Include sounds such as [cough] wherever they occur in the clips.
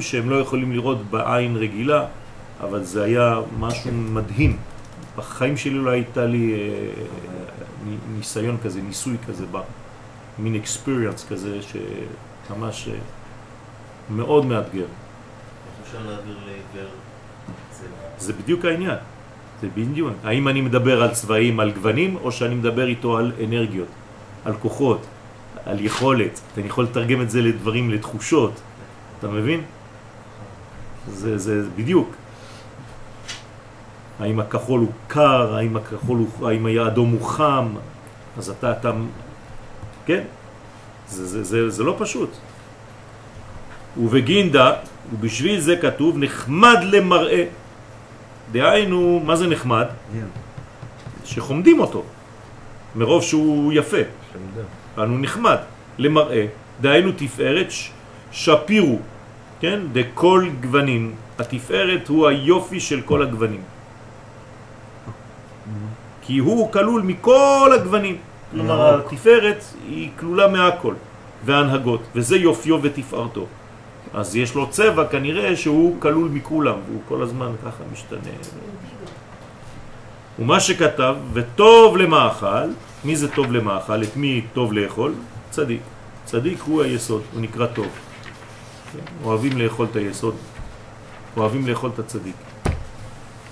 שהם לא יכולים לראות בעין רגילה, אבל זה היה משהו מדהים. בחיים שלי לא הייתה לי אה, ניסיון כזה, ניסוי כזה, מין אקספיריאנס כזה, שממש אה, מאוד מאתגר. זה בדיוק העניין. זה בדיוק. האם אני מדבר על צבעים, על גוונים, או שאני מדבר איתו על אנרגיות, על כוחות, על יכולת. אני יכול לתרגם את זה לדברים, לתחושות. אתה מבין? זה, זה בדיוק. האם הכחול הוא קר, האם הכחול הוא, האם האדום הוא חם, אז אתה, אתה, כן, זה, זה, זה, זה לא פשוט. ובגינדה, ובשביל זה כתוב, נחמד למראה. דהיינו, מה זה נחמד? Yeah. שחומדים אותו, מרוב שהוא יפה. אנו נחמד למראה, דהיינו תפארת שפירו, כן? דכל גוונים. התפארת הוא היופי של כל הגוונים. כי הוא כלול מכל הגוונים. כלומר, התפארת היא כלולה מהכל, והנהגות, וזה יופיו ותפארתו. אז יש לו צבע כנראה שהוא כלול מכולם, והוא כל הזמן ככה משתנה. ומה שכתב, וטוב למאכל, מי זה טוב למאכל? את מי טוב לאכול? צדיק. צדיק הוא היסוד, הוא נקרא טוב. אוהבים לאכול את היסוד, אוהבים לאכול את הצדיק.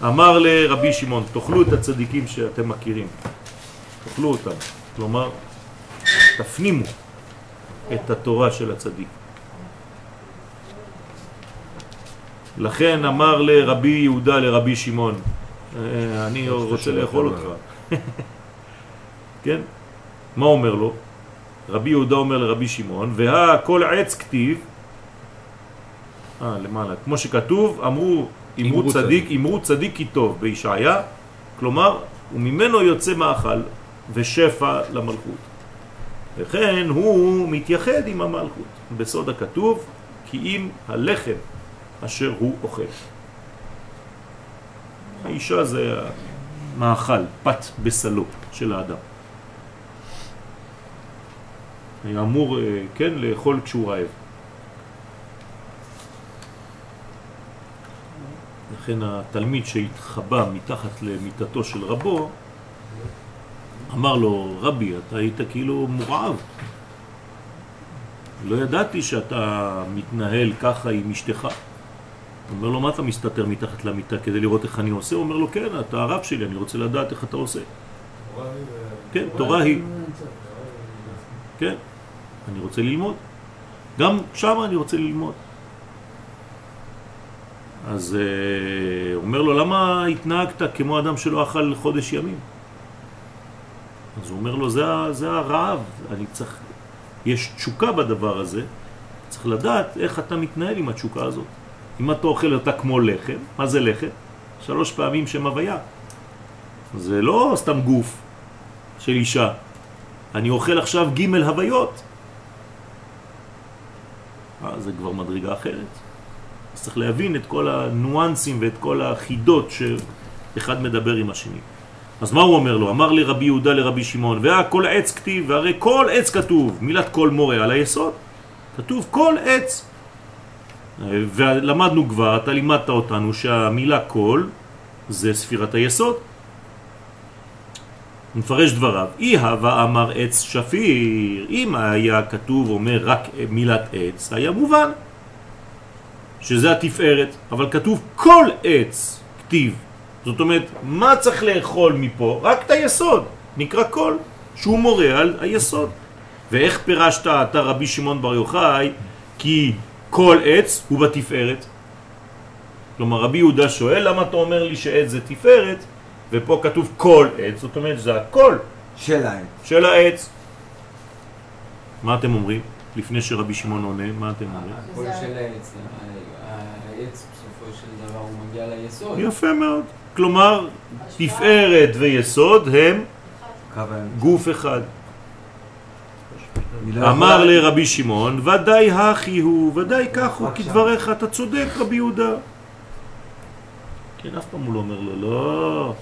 אמר לרבי שמעון, תאכלו את הצדיקים שאתם מכירים, תאכלו אותם, כלומר, תפנימו את התורה של הצדיק. לכן אמר לרבי יהודה לרבי שמעון, אה, אני רוצה לאכול אותך. [laughs] כן? מה אומר לו? רבי יהודה אומר לרבי שמעון, והכל עץ כתיב, אה, למעלה, כמו שכתוב, אמרו, אמרו צדיק, אמרו צדיק כי טוב בישעיה, כלומר, וממנו יוצא מאכל ושפע למלכות. וכן הוא מתייחד עם המלכות. בסוד הכתוב, כי אם הלחם אשר הוא אוכל. האישה זה מאכל, פת בסלו של האדם. היה אמור, אה, כן, לאכול כשהוא רעב. לכן התלמיד שהתחבא מתחת למיטתו של רבו, אמר לו, רבי, אתה היית כאילו מורעב. לא ידעתי שאתה מתנהל ככה עם אשתך. אומר לו, מה אתה מסתתר מתחת למיטה כדי לראות איך אני עושה? הוא אומר לו, כן, אתה הרב שלי, אני רוצה לדעת איך אתה עושה. כן, תורה היא. כן, אני רוצה ללמוד. גם שם אני רוצה ללמוד. אז uh, אומר לו, למה התנהגת כמו אדם שלא אכל חודש ימים? אז הוא אומר לו, זה, זה הרעב, אני צריך, יש תשוקה בדבר הזה, צריך לדעת איך אתה מתנהל עם התשוקה הזאת. אם אתה אוכל אותה כמו לחם, מה זה לחם? שלוש פעמים שם הוויה. זה לא סתם גוף של אישה. אני אוכל עכשיו ג' הוויות. אה, זה כבר מדרגה אחרת. צריך להבין את כל הנואנסים ואת כל החידות שאחד מדבר עם השני. אז מה הוא אומר לו? אמר לרבי יהודה לרבי שמעון, והכל עץ כתיב, והרי כל עץ כתוב, מילת כל מורה על היסוד, כתוב כל עץ. ולמדנו כבר, אתה לימדת אותנו שהמילה כל זה ספירת היסוד. מפרש דבריו, אי הווה אמר עץ שפיר, אם היה כתוב אומר רק מילת עץ, היה מובן. שזה התפארת, אבל כתוב כל עץ כתיב. זאת אומרת, מה צריך לאכול מפה? רק את היסוד, נקרא כל, שהוא מורה על היסוד. ואיך פירשת אתה רבי שמעון בר יוחאי, כי כל עץ הוא בתפארת? כלומר, רבי יהודה שואל, למה אתה אומר לי שעץ זה תפארת, ופה כתוב כל עץ, זאת אומרת, זה הכל של העץ. של העץ. מה אתם אומרים? לפני שרבי שמעון עונה, מה אתם אומרים? הכל של העץ. העץ בסופו של דבר הוא מגיע ליסוד. יפה מאוד. כלומר, תפארת ויסוד הם גוף אחד. אמר לרבי שמעון, ודאי הכי הוא, ודאי כך הוא, כדבריך, אתה צודק רבי יהודה. כן, אף פעם הוא לא אומר לו, לא.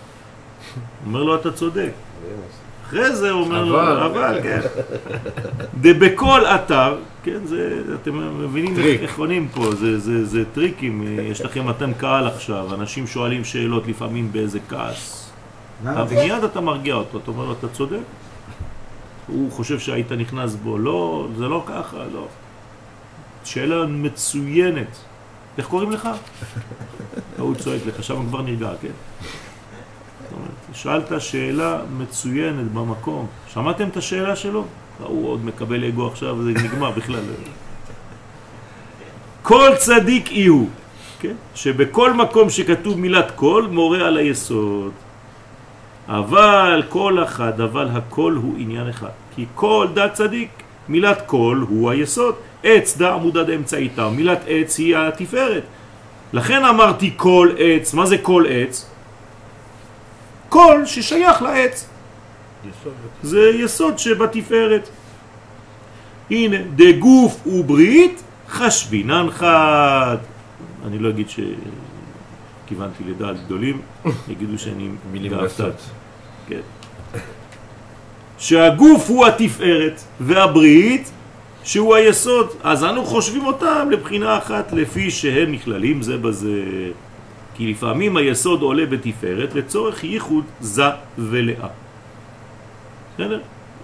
אומר לו, אתה צודק. אחרי זה הוא אומר לו, אבל. אבל, כן. דבכל אתר, כן, זה, אתם מבינים איך- עונים פה, זה, זה, זה טריקים, יש לכם אתם קהל עכשיו, אנשים שואלים שאלות לפעמים באיזה כעס. אבל מיד אתה מרגיע אותו, אתה אומר לו, אתה צודק. הוא חושב שהיית נכנס בו, לא, זה לא ככה, לא. שאלה מצוינת. איך קוראים לך? הוא צועק לך, שם כבר נרגע, כן? שאלת שאלה מצוינת במקום. שמעתם את השאלה שלו? הוא עוד מקבל אגו עכשיו, זה נגמר בכלל. כל צדיק הוא, כן? שבכל מקום שכתוב מילת כל, מורה על היסוד. אבל כל אחד, אבל הכל הוא עניין אחד. כי כל דת צדיק, מילת כל הוא היסוד. עץ דה עמודה דאמצעיתה, מילת עץ היא התפארת. לכן אמרתי כל עץ, מה זה כל עץ? כל ששייך לעץ. יסוד. זה יסוד שבתפארת. הנה, דגוף וברית חשבינן חד. אני לא אגיד שכיוונתי לדעת גדולים, [laughs] יגידו שאני מילים. גסות. כן. שהגוף הוא התפארת והברית שהוא היסוד, אז אנו חושבים אותם לבחינה אחת לפי שהם נכללים זה בזה. כי לפעמים היסוד עולה בתפארת לצורך ייחוד זה ולאה. בסדר?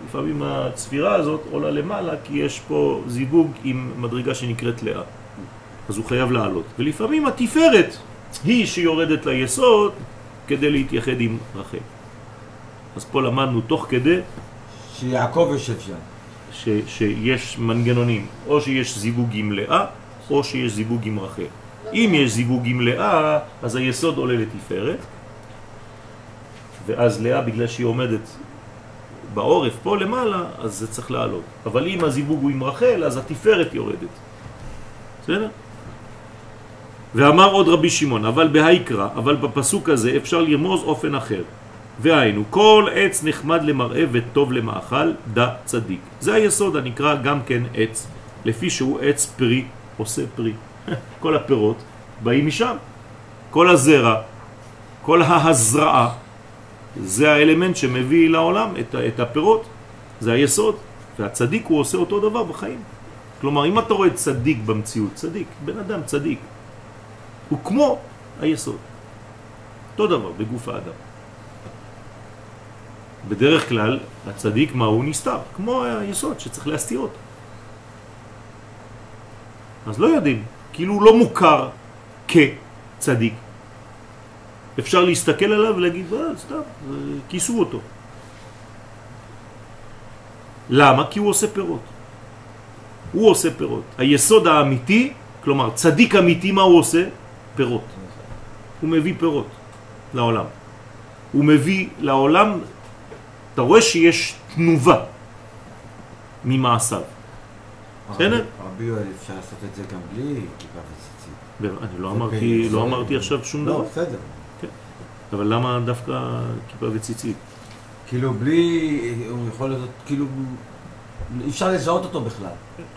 לפעמים הצפירה הזאת עולה למעלה כי יש פה זיווג עם מדרגה שנקראת לאה. אז הוא חייב לעלות. ולפעמים התפארת היא שיורדת ליסוד כדי להתייחד עם רחל. אז פה למדנו תוך כדי שיעקב יושב שם. ש, שיש מנגנונים, או שיש זיווג עם לאה, או שיש זיווג עם רחל. אם יש זיווג עם לאה, אז היסוד עולה לתפארת, ואז לאה, בגלל שהיא עומדת בעורף פה למעלה, אז זה צריך לעלות. אבל אם הזיווג הוא עם רחל, אז התפארת יורדת. בסדר? ואמר עוד רבי שמעון, אבל בהיקרא, אבל בפסוק הזה אפשר לרמוז אופן אחר. והיינו, כל עץ נחמד למראה וטוב למאכל, דה צדיק. זה היסוד הנקרא גם כן עץ, לפי שהוא עץ פרי, עושה פרי. [laughs] כל הפירות באים משם. כל הזרע, כל ההזרעה, זה האלמנט שמביא לעולם את, הפירות. זה היסוד. והצדיק הוא עושה אותו דבר בחיים. כלומר, אם אתה רואה צדיק במציאות, צדיק, בן אדם צדיק, הוא כמו היסוד. אותו דבר בגוף האדם. בדרך כלל הצדיק מה הוא נסתר, כמו היסוד שצריך להסתיר אותו. אז לא יודעים, כאילו הוא לא מוכר כצדיק. אפשר להסתכל עליו ולהגיד, אה, סתם, זה- כיסו אותו. למה? כי הוא עושה פירות. הוא עושה פירות. היסוד האמיתי, כלומר צדיק אמיתי, מה הוא עושה? פירות. הוא מביא פירות לעולם. הוא מביא לעולם, אתה רואה שיש תנובה ממעשיו. בסדר? רבי- יואל, אפשר לעשות את זה גם בלי כיפה וציצית. אני לא זה אמרתי, לא זה- אמרתי עכשיו שום לא, דבר. בסדר. אבל למה דווקא כיפה וציצית? כאילו בלי, הוא יכול להיות, כאילו, אי אפשר לזהות אותו בכלל.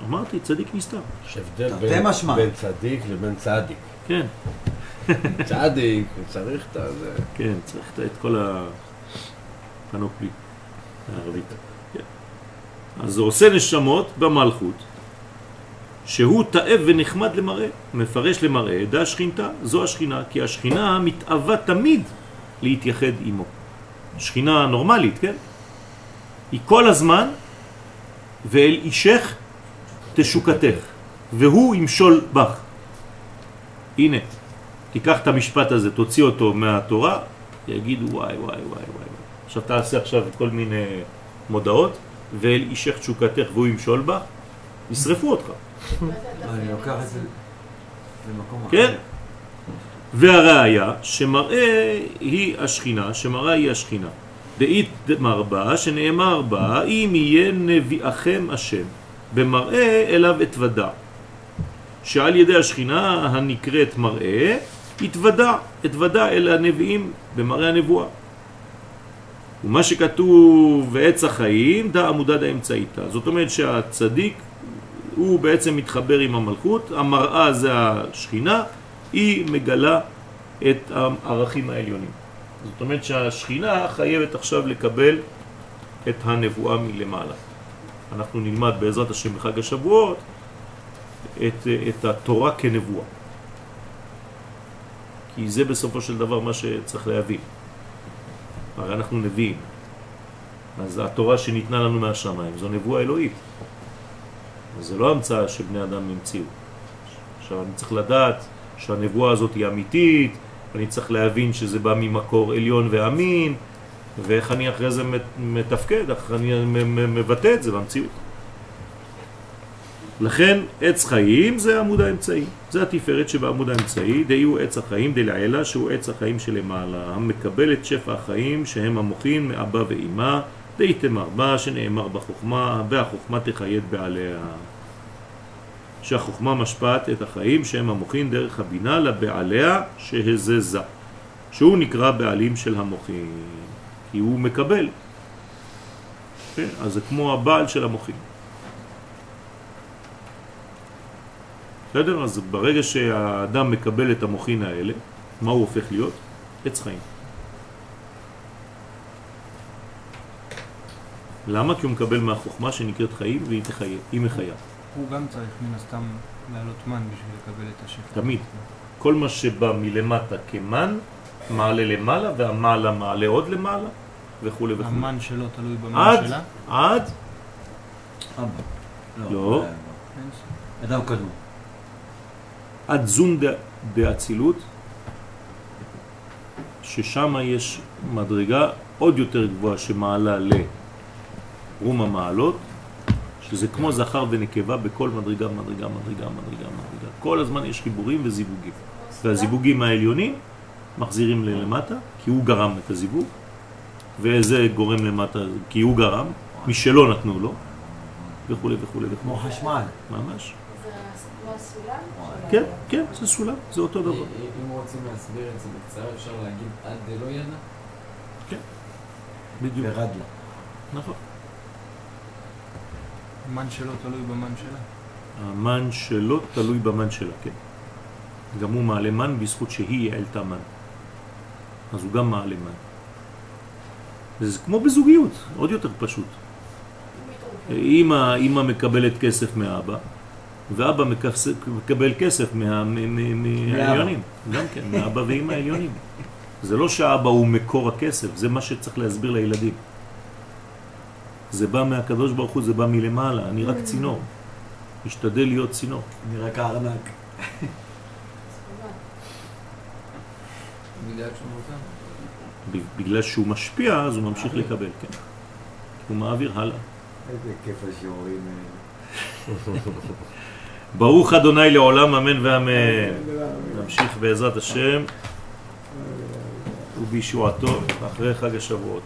אמרתי, צדיק נסתר. יש הבדל בין- צדיק לבין צדיק. כן, [laughs] צדיק, הוא צריך את הזה. כן, צריך את- את כל הפנופלי הערבית. כן. אז זה עושה נשמות במלכות, שהוא תאב ונחמד למראה, מפרש למראה, דע שכינתה, זו השכינה, כי השכינה מתאווה תמיד להתייחד עמו. שכינה נורמלית, כן? היא כל הזמן, ואל אישך תשוקתך, והוא ימשול בך. הנה, תיקח את המשפט הזה, תוציא אותו מהתורה, יגידו וואי וואי וואי וואי. עכשיו תעשה עכשיו כל מיני מודעות, ואל אישך תשוקתך והוא ימשול בך, ישרפו אותך. אני לוקח את זה למקום אחר. כן. והראיה שמראה היא השכינה, שמראה היא השכינה. דאית מרבה שנאמר בה אם יהיה נביאכם השם במראה אליו אתוודע שעל ידי השכינה הנקראת מראה התוודע, אתוודע אל הנביאים במראה הנבואה ומה שכתוב ועץ החיים דא עמודה דאמצעיתא זאת אומרת שהצדיק הוא בעצם מתחבר עם המלכות, המראה זה השכינה, היא מגלה את הערכים העליונים. זאת אומרת שהשכינה חייבת עכשיו לקבל את הנבואה מלמעלה. אנחנו נלמד בעזרת השם בחג השבועות את, את התורה כנבואה. כי זה בסופו של דבר מה שצריך להבין. הרי אנחנו נביאים. אז התורה שניתנה לנו מהשמיים זו נבואה אלוהית. זה לא המצאה שבני אדם המציאו. עכשיו אני צריך לדעת שהנבואה הזאת היא אמיתית, אני צריך להבין שזה בא ממקור עליון ואמין, ואיך אני אחרי זה מתפקד, איך אני מבטא את זה במציאות. לכן עץ חיים זה עמוד האמצעי, זה התפארת שבעמוד האמצעי, די הוא עץ החיים דלעילה שהוא עץ החיים שלמעלה, המקבל את שפע החיים שהם המוחין מאבא ואימא, די תמר בה שנאמר בחוכמה, והחוכמה תחייד בעליה. שהחוכמה משפעת את החיים שהם המוחין דרך הבינה לבעליה שהזזה, שהוא נקרא בעלים של המוחין, כי הוא מקבל. כן? אז זה כמו הבעל של המוחין. בסדר? אז ברגע שהאדם מקבל את המוחין האלה, מה הוא הופך להיות? עץ חיים. למה? כי הוא מקבל מהחוכמה שנקראת חיים והיא תחיה, היא מחיה. הוא גם צריך מן הסתם לעלות מן בשביל לקבל את השפע. תמיד. כל מה שבא מלמטה כמן, מעלה למעלה, והמעלה מעלה עוד למעלה, וכו' וכו'. המן שלו תלוי במן עד, שלה? עד, אבא. לא. ש- אדם קדום. עד זון דאצילות, ששם יש מדרגה עוד יותר גבוהה שמעלה לרום המעלות, שזה כמו זכר ונקבה בכל מדרגה, מדרגה, מדרגה, מדרגה, מדרגה. כל הזמן יש חיבורים וזיווגים. והזיווגים העליונים מחזירים ללמטה, כי הוא גרם את הזיווג, וזה גורם למטה, כי הוא גרם, משלו נתנו לו, וכו' וכו' כמו. חשמל. ממש. כן, כן, זה סולם, זה אותו דבר. אם רוצים להסביר את זה בקצרה, אפשר להגיד עד דלא ידע? בדיוק. ירד לה. נכון. מן שלו תלוי במן שלה. המן שלו תלוי במן שלה, כן. גם הוא מעלה מן בזכות שהיא העלתה מן. אז הוא גם מעלה מן. זה כמו בזוגיות, עוד יותר פשוט. אמא, אמא מקבלת כסף מאבא, ואבא מקבל כסף מה- מהעליונים. גם כן, מאבא ואמא העליונים. זה לא שאבא הוא מקור הכסף, זה מה שצריך להסביר לילדים. זה בא מהקדוש ברוך הוא, זה בא מלמעלה, אני רק צינור. משתדל להיות צינור. אני רק הארנק. בגלל שהוא משפיע, אז הוא ממשיך לקבל, כן. הוא מעביר הלאה. איזה כיף השיעורים. ברוך אדוני לעולם אמן ואמן. נמשיך בעזרת השם ובישועתו אחרי חג השבועות.